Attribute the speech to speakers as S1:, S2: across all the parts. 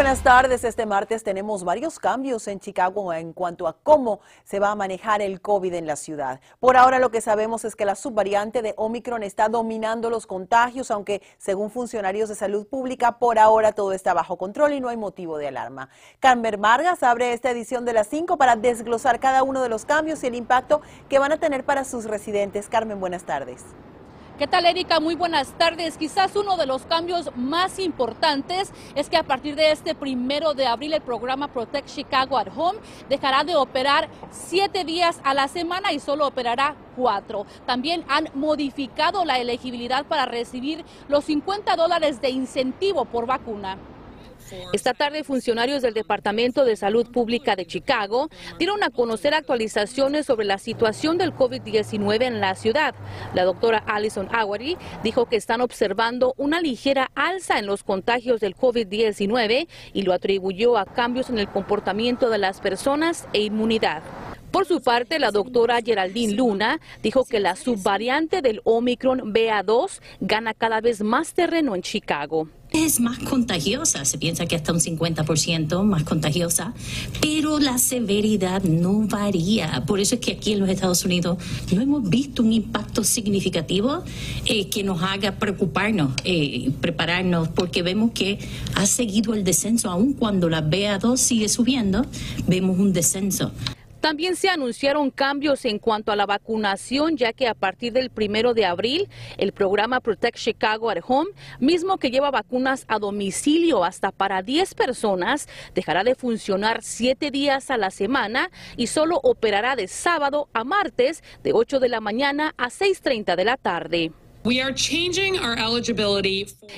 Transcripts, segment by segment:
S1: Buenas tardes. Este martes tenemos varios cambios en Chicago en cuanto a cómo se va a manejar el COVID en la ciudad. Por ahora lo que sabemos es que la subvariante de Omicron está dominando los contagios, aunque según funcionarios de salud pública, por ahora todo está bajo control y no hay motivo de alarma. Carmen Vargas abre esta edición de las 5 para desglosar cada uno de los cambios y el impacto que van a tener para sus residentes. Carmen, buenas tardes.
S2: ¿Qué tal, Erika? Muy buenas tardes. Quizás uno de los cambios más importantes es que a partir de este primero de abril el programa Protect Chicago at Home dejará de operar siete días a la semana y solo operará cuatro. También han modificado la elegibilidad para recibir los 50 dólares de incentivo por vacuna. Esta tarde, funcionarios del Departamento de Salud Pública de Chicago dieron a conocer actualizaciones sobre la situación del COVID-19 en la ciudad. La doctora Alison Awery dijo que están observando una ligera alza en los contagios del COVID-19 y lo atribuyó a cambios en el comportamiento de las personas e inmunidad. Por su parte, la doctora Geraldine Luna dijo que la subvariante del Omicron BA2 gana cada vez más terreno en Chicago
S3: es más contagiosa, se piensa que hasta un 50% más contagiosa, pero la severidad no varía. Por eso es que aquí en los Estados Unidos no hemos visto un impacto significativo eh, que nos haga preocuparnos, eh, prepararnos, porque vemos que ha seguido el descenso, aun cuando la BA2 sigue subiendo, vemos un descenso.
S2: También se anunciaron cambios en cuanto a la vacunación, ya que a partir del primero de abril, el programa Protect Chicago at Home, mismo que lleva vacunas a domicilio hasta para 10 personas, dejará de funcionar 7 días a la semana y solo operará de sábado a martes de 8 de la mañana a 6.30 de la tarde.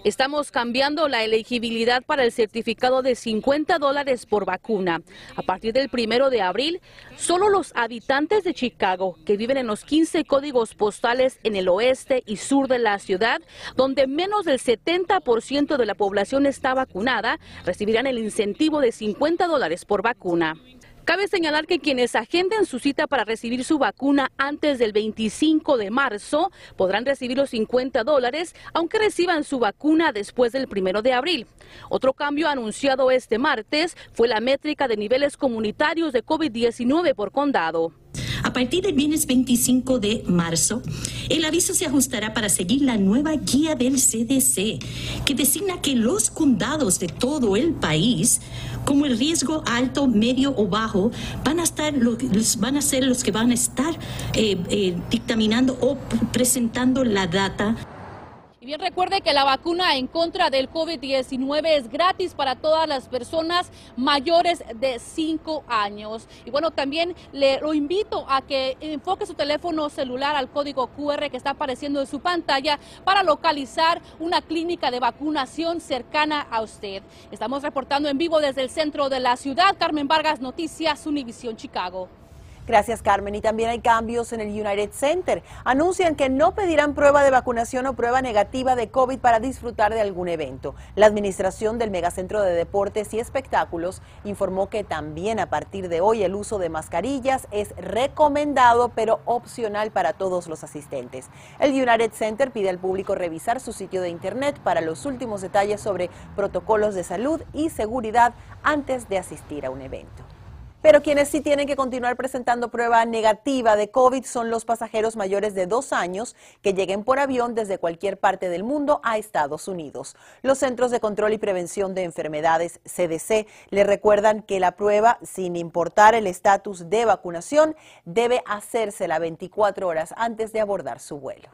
S2: Estamos cambiando la elegibilidad para el certificado de 50 dólares por vacuna. A partir del primero de abril, solo los habitantes de Chicago que viven en los 15 códigos postales en el oeste y sur de la ciudad, donde menos del 70% de la población está vacunada, recibirán el incentivo de 50 dólares por vacuna. Cabe señalar que quienes agenden su cita para recibir su vacuna antes del 25 de marzo podrán recibir los 50 dólares, aunque reciban su vacuna después del primero de abril. Otro cambio anunciado este martes fue la métrica de niveles comunitarios de COVID-19 por condado.
S3: A partir del viernes 25 de marzo, el aviso se ajustará para seguir la nueva guía del CDC, que designa que los condados de todo el país, como el riesgo alto, medio o bajo, van a, estar, van a ser los que van a estar eh, eh, dictaminando o presentando la data
S2: y bien recuerde que la vacuna en contra del COVID-19 es gratis para todas las personas mayores de 5 años. Y bueno, también le lo invito a que enfoque su teléfono celular al código QR que está apareciendo en su pantalla para localizar una clínica de vacunación cercana a usted. Estamos reportando en vivo desde el centro de la ciudad. Carmen Vargas, Noticias Univisión Chicago.
S1: Gracias, Carmen. Y también hay cambios en el United Center. Anuncian que no pedirán prueba de vacunación o prueba negativa de COVID para disfrutar de algún evento. La administración del Megacentro de Deportes y Espectáculos informó que también a partir de hoy el uso de mascarillas es recomendado, pero opcional para todos los asistentes. El United Center pide al público revisar su sitio de Internet para los últimos detalles sobre protocolos de salud y seguridad antes de asistir a un evento. Pero quienes sí tienen que continuar presentando prueba negativa de COVID son los pasajeros mayores de dos años que lleguen por avión desde cualquier parte del mundo a Estados Unidos. Los Centros de Control y Prevención de Enfermedades, CDC, le recuerdan que la prueba, sin importar el estatus de vacunación, debe hacérsela 24 horas antes de abordar su vuelo.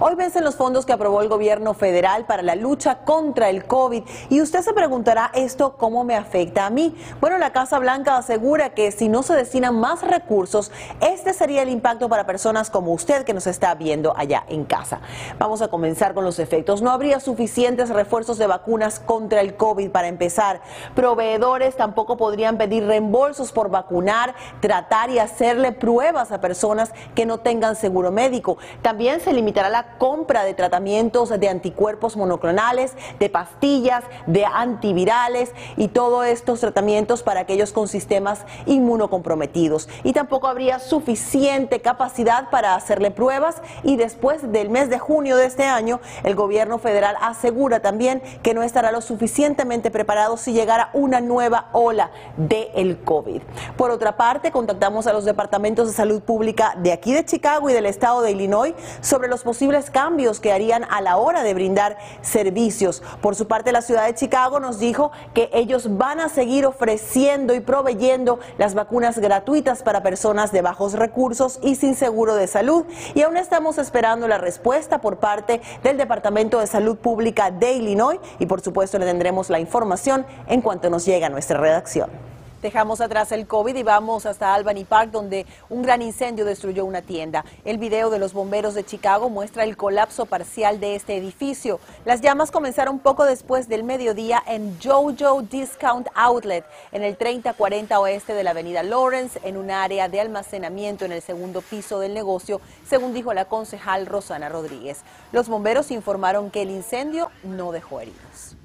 S1: Hoy vencen los fondos que aprobó el gobierno federal para la lucha contra el COVID y usted se preguntará esto cómo me afecta a mí. Bueno, la Casa Blanca asegura que si no se destinan más recursos, este sería el impacto para personas como usted que nos está viendo allá en casa. Vamos a comenzar con los efectos. No habría suficientes refuerzos de vacunas contra el COVID para empezar. Proveedores tampoco podrían pedir reembolsos por vacunar, tratar y hacerle pruebas a personas que no tengan seguro médico. También se limita la compra de tratamientos de anticuerpos monoclonales, de pastillas, de antivirales y todos estos tratamientos para aquellos con sistemas inmunocomprometidos. Y tampoco habría suficiente capacidad para hacerle pruebas y después del mes de junio de este año, el gobierno federal asegura también que no estará lo suficientemente preparado si llegara una nueva ola del el COVID. Por otra parte, contactamos a los departamentos de salud pública de aquí de Chicago y del estado de Illinois sobre los posibles cambios que harían a la hora de brindar servicios. Por su parte, la ciudad de Chicago nos dijo que ellos van a seguir ofreciendo y proveyendo las vacunas gratuitas para personas de bajos recursos y sin seguro de salud. Y aún estamos esperando la respuesta por parte del Departamento de Salud Pública de Illinois y por supuesto le tendremos la información en cuanto nos llegue a nuestra redacción. Dejamos atrás el COVID y vamos hasta Albany Park, donde un gran incendio destruyó una tienda. El video de los bomberos de Chicago muestra el colapso parcial de este edificio. Las llamas comenzaron poco después del mediodía en Jojo Discount Outlet, en el 3040 oeste de la avenida Lawrence, en un área de almacenamiento en el segundo piso del negocio, según dijo la concejal Rosana Rodríguez. Los bomberos informaron que el incendio no dejó heridos.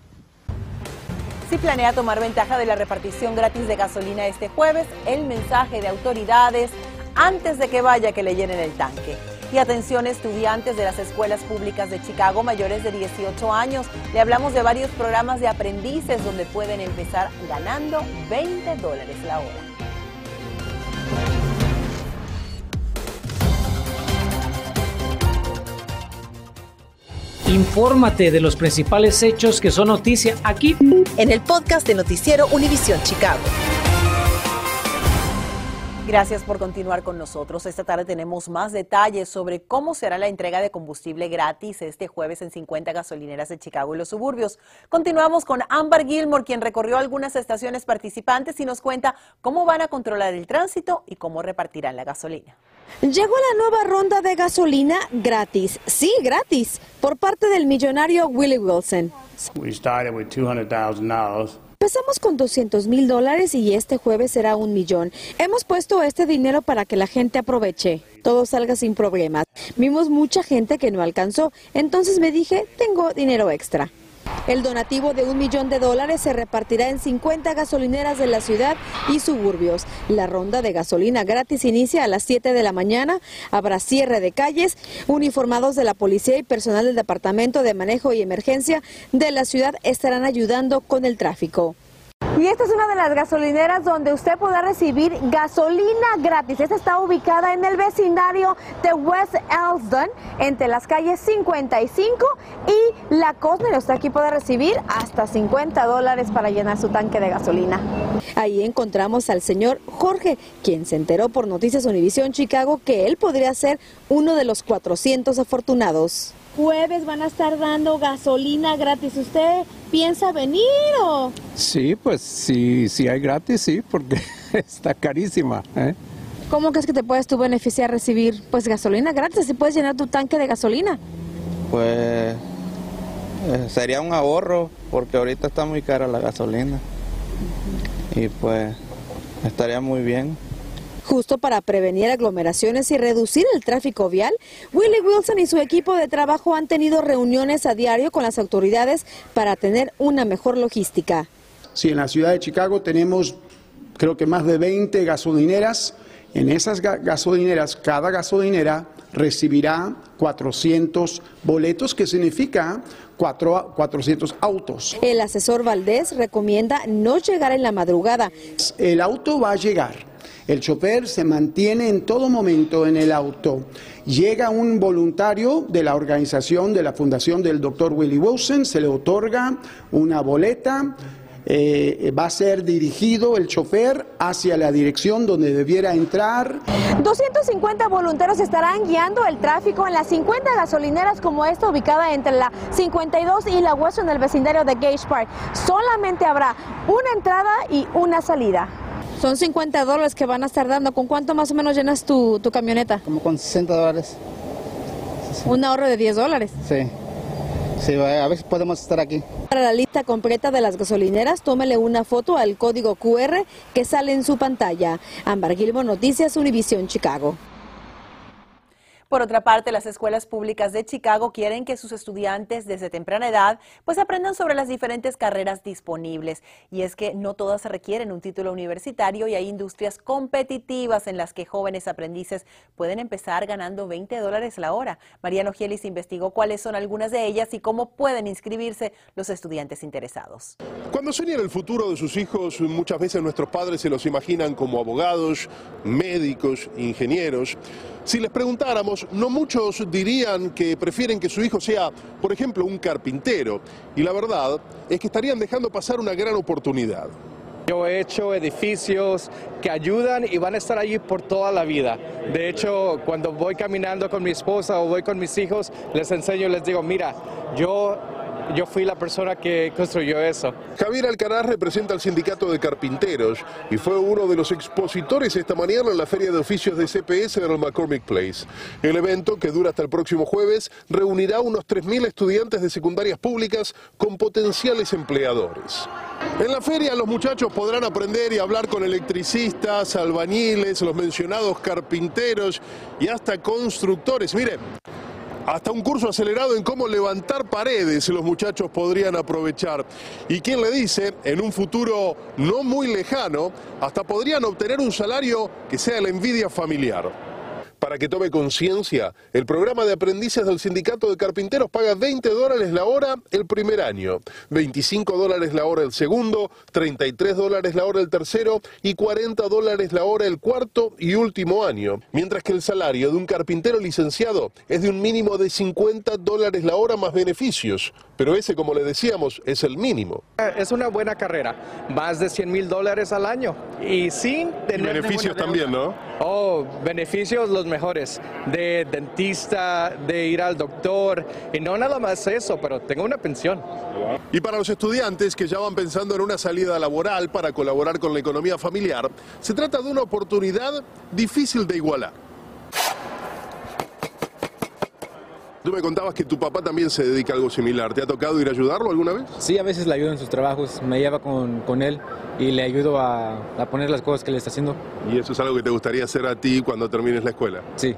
S1: Si planea tomar ventaja de la repartición gratis de gasolina este jueves, el mensaje de autoridades antes de que vaya que le llenen el tanque. Y atención estudiantes de las escuelas públicas de Chicago mayores de 18 años, le hablamos de varios programas de aprendices donde pueden empezar ganando 20 dólares la hora.
S4: Infórmate de los principales hechos que son noticia aquí
S1: en el podcast de Noticiero Univisión Chicago. Gracias por continuar con nosotros. Esta tarde tenemos más detalles sobre cómo será la entrega de combustible gratis este jueves en 50 gasolineras de Chicago y los suburbios. Continuamos con Amber Gilmore, quien recorrió algunas estaciones participantes y nos cuenta cómo van a controlar el tránsito y cómo repartirán la gasolina.
S5: Llegó la nueva ronda de gasolina gratis, sí, gratis, por parte del millonario Willie Wilson. Empezamos con 200 mil dólares y este jueves será un millón. Hemos puesto este dinero para que la gente aproveche, todo salga sin problemas. Vimos mucha gente que no alcanzó, entonces me dije, tengo dinero extra. El donativo de un millón de dólares se repartirá en 50 gasolineras de la ciudad y suburbios. La ronda de gasolina gratis inicia a las 7 de la mañana. Habrá cierre de calles. Uniformados de la policía y personal del Departamento de Manejo y Emergencia de la ciudad estarán ayudando con el tráfico. Y esta es una de las gasolineras donde usted podrá recibir gasolina gratis. Esta está ubicada en el vecindario de West Elsdon, entre las calles 55 y La Cosner. Usted aquí puede recibir hasta 50 dólares para llenar su tanque de gasolina. Ahí encontramos al señor Jorge, quien se enteró por Noticias Univisión Chicago que él podría ser uno de los 400 afortunados jueves van a estar dando gasolina gratis. ¿Usted piensa venir o...?
S6: Sí, pues sí, sí hay gratis, sí, porque está carísima. ¿eh?
S5: ¿Cómo crees que te puedes tú beneficiar recibir pues gasolina gratis? Si puedes llenar tu tanque de gasolina.
S7: Pues eh, sería un ahorro, porque ahorita está muy cara la gasolina. Y pues estaría muy bien.
S5: Justo para prevenir aglomeraciones y reducir el tráfico vial, Willie Wilson y su equipo de trabajo han tenido reuniones a diario con las autoridades para tener una mejor logística.
S8: Sí, en la ciudad de Chicago tenemos creo que más de 20 gasolineras. En esas gasolineras, cada gasolinera recibirá 400 boletos, que significa 400 autos.
S5: El asesor Valdés recomienda no llegar en la madrugada.
S8: El auto va a llegar el chofer se mantiene en todo momento en el auto. Llega un voluntario de la organización de la fundación del doctor Willie Wilson, se le otorga una boleta. Eh, va a ser dirigido el chofer hacia la dirección donde debiera entrar.
S5: 250 voluntarios estarán guiando el tráfico en las 50 gasolineras como esta ubicada entre la 52 y la West en el vecindario de Gage Park. Solamente habrá una entrada y una salida. Son 50 dólares que van a estar dando. ¿Con cuánto más o menos llenas tu, camioneta?
S7: Como con 60 dólares.
S5: Un ahorro de 10 dólares.
S7: Sí. Sí, a ver si podemos estar aquí.
S5: Para la lista completa de las gasolineras, tómele una foto al código QR que sale en su pantalla. Ambar Gilbo, Noticias, Univisión, Chicago.
S1: Por otra parte, las escuelas públicas de Chicago quieren que sus estudiantes desde temprana edad pues aprendan sobre las diferentes carreras disponibles. Y es que no todas requieren un título universitario y hay industrias competitivas en las que jóvenes aprendices pueden empezar ganando 20 dólares la hora. Mariano Gielis investigó cuáles son algunas de ellas y cómo pueden inscribirse los estudiantes interesados.
S9: Cuando sueñan el futuro de sus hijos, muchas veces nuestros padres se los imaginan como abogados, médicos, ingenieros. Si les preguntáramos, no muchos dirían que prefieren que su hijo sea, por ejemplo, un carpintero. Y la verdad es que estarían dejando pasar una gran oportunidad.
S10: Yo he hecho edificios que ayudan y van a estar allí por toda la vida. De hecho, cuando voy caminando con mi esposa o voy con mis hijos, les enseño, les digo, mira, yo yo fui la persona que construyó eso.
S9: Javier Alcaraz representa al sindicato de carpinteros y fue uno de los expositores esta mañana en la Feria de Oficios de CPS en el McCormick Place. El evento, que dura hasta el próximo jueves, reunirá unos 3.000 estudiantes de secundarias públicas con potenciales empleadores. En la feria los muchachos podrán aprender y hablar con electricistas, albañiles, los mencionados carpinteros y hasta constructores. Mire, hasta un curso acelerado en cómo levantar paredes los muchachos podrían aprovechar. Y quién le dice, en un futuro no muy lejano, hasta podrían obtener un salario que sea la envidia familiar. Para que tome conciencia, el programa de aprendices del sindicato de carpinteros paga 20 dólares la hora el primer año, 25 dólares la hora el segundo, 33 dólares la hora el tercero y 40 dólares la hora el cuarto y último año, mientras que el salario de un carpintero licenciado es de un mínimo de 50 dólares la hora más beneficios, pero ese, como le decíamos, es el mínimo.
S10: Es una buena carrera, más de 100 mil dólares al año. Y sin tener...
S9: beneficios también, ¿no?
S10: Oh, beneficios los mejores, de dentista, de ir al doctor, y no nada más eso, pero tengo una pensión.
S9: Y para los estudiantes que ya van pensando en una salida laboral para colaborar con la economía familiar, se trata de una oportunidad difícil de igualar. Tú me contabas que tu papá también se dedica a algo similar. ¿Te ha tocado ir a ayudarlo alguna vez?
S11: Sí, a veces le ayudo en sus trabajos. Me lleva con, con él y le ayudo a, a poner las cosas que le está haciendo.
S9: ¿Y eso es algo que te gustaría hacer a ti cuando termines la escuela?
S11: Sí.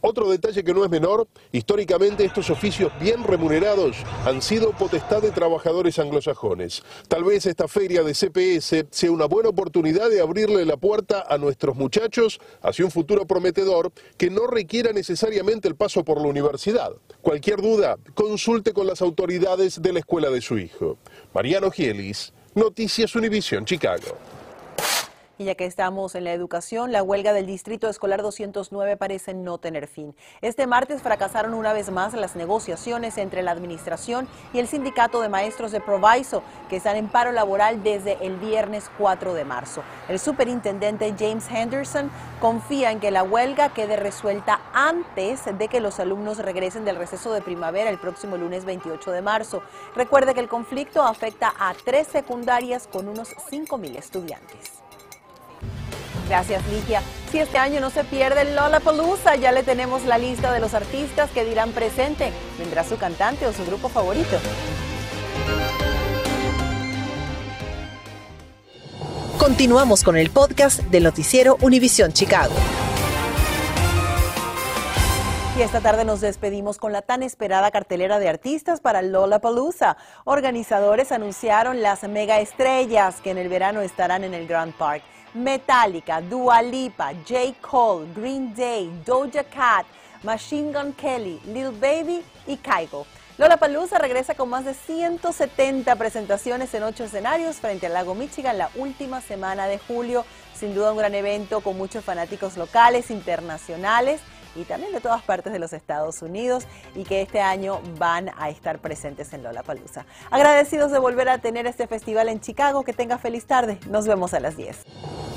S9: Otro detalle que no es menor, históricamente estos oficios bien remunerados han sido potestad de trabajadores anglosajones. Tal vez esta feria de CPS sea una buena oportunidad de abrirle la puerta a nuestros muchachos hacia un futuro prometedor que no requiera necesariamente el paso por la universidad. Cualquier duda, consulte con las autoridades de la escuela de su hijo. Mariano Gielis, Noticias Univisión, Chicago.
S1: Y ya que estamos en la educación, la huelga del Distrito Escolar 209 parece no tener fin. Este martes fracasaron una vez más las negociaciones entre la administración y el sindicato de maestros de Proviso, que están en paro laboral desde el viernes 4 de marzo. El superintendente James Henderson confía en que la huelga quede resuelta antes de que los alumnos regresen del receso de primavera el próximo lunes 28 de marzo. Recuerde que el conflicto afecta a tres secundarias con unos 5.000 estudiantes. Gracias, Ligia. Si este año no se pierde el Lollapalooza, ya le tenemos la lista de los artistas que dirán presente. ¿Vendrá su cantante o su grupo favorito?
S12: Continuamos con el podcast del noticiero Univisión Chicago.
S1: Y esta tarde nos despedimos con la tan esperada cartelera de artistas para Lollapalooza. Organizadores anunciaron las mega estrellas que en el verano estarán en el Grand Park. Metallica, Dua Lipa, J. Cole, Green Day, Doja Cat, Machine Gun Kelly, Lil Baby y Kygo. Lola Palusa regresa con más de 170 presentaciones en ocho escenarios frente al lago Michigan la última semana de julio. Sin duda un gran evento con muchos fanáticos locales, internacionales y también de todas partes de los Estados Unidos y que este año van a estar presentes en Lollapalooza. Agradecidos de volver a tener este festival en Chicago. Que tenga feliz tarde. Nos vemos a las 10.